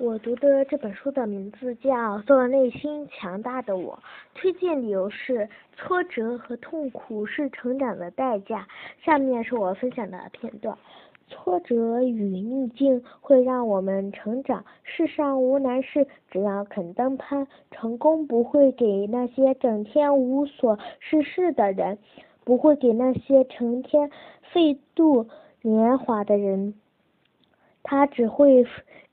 我读的这本书的名字叫《做内心强大的我》，推荐理由是挫折和痛苦是成长的代价。下面是我分享的片段：挫折与逆境会让我们成长。世上无难事，只要肯登攀。成功不会给那些整天无所事事的人，不会给那些成天废度年华的人。他只会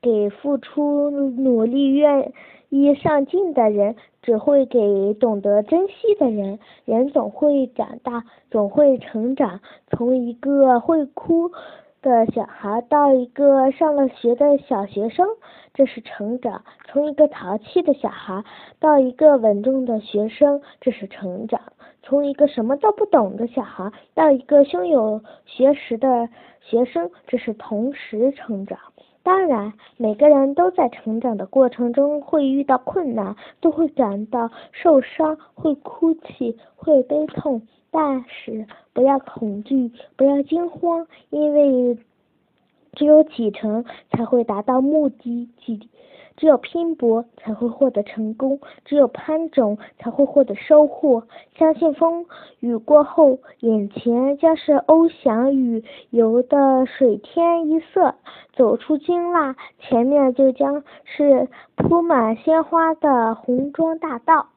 给付出努力、愿意上进的人，只会给懂得珍惜的人。人总会长大，总会成长，从一个会哭的小孩到一个上了学的小学生，这是成长；从一个淘气的小孩到一个稳重的学生，这是成长；从一个什么都不懂的小孩到一个胸有学识的。学生，这是同时成长。当然，每个人都在成长的过程中会遇到困难，都会感到受伤，会哭泣，会悲痛。但是不要恐惧，不要惊慌，因为只有启程才会达到目的地。只有拼搏才会获得成功，只有攀种才会获得收获。相信风雨过后，眼前将是翱翔与游的水天一色；走出金腊，前面就将是铺满鲜花的红妆大道。